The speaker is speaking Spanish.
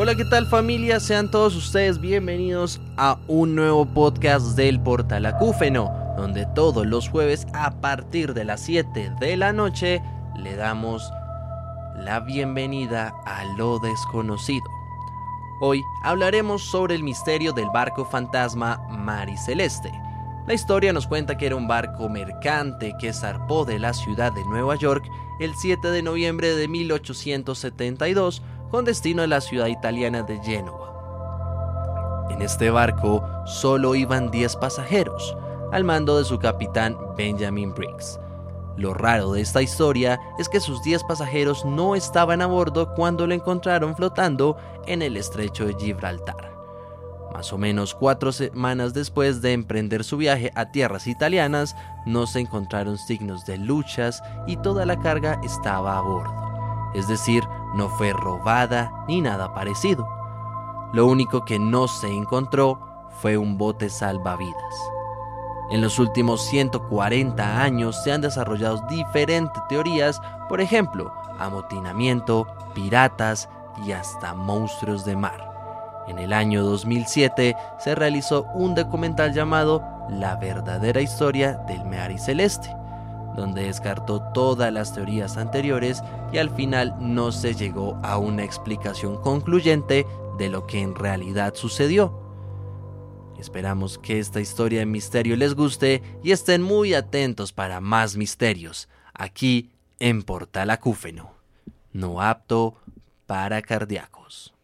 Hola, ¿qué tal familia? Sean todos ustedes bienvenidos a un nuevo podcast del Portal Acúfeno, donde todos los jueves a partir de las 7 de la noche le damos la bienvenida a lo desconocido. Hoy hablaremos sobre el misterio del barco fantasma Mari Celeste. La historia nos cuenta que era un barco mercante que zarpó de la ciudad de Nueva York el 7 de noviembre de 1872 con destino a la ciudad italiana de Génova. En este barco solo iban 10 pasajeros, al mando de su capitán Benjamin Briggs. Lo raro de esta historia es que sus 10 pasajeros no estaban a bordo cuando lo encontraron flotando en el estrecho de Gibraltar. Más o menos cuatro semanas después de emprender su viaje a tierras italianas, no se encontraron signos de luchas y toda la carga estaba a bordo. Es decir, no fue robada ni nada parecido. Lo único que no se encontró fue un bote salvavidas. En los últimos 140 años se han desarrollado diferentes teorías, por ejemplo, amotinamiento, piratas y hasta monstruos de mar. En el año 2007 se realizó un documental llamado La verdadera historia del Meari Celeste, donde descartó todas las teorías anteriores y al final no se llegó a una explicación concluyente de lo que en realidad sucedió. Esperamos que esta historia de misterio les guste y estén muy atentos para más misterios aquí en Portal Acúfeno, no apto para cardíacos.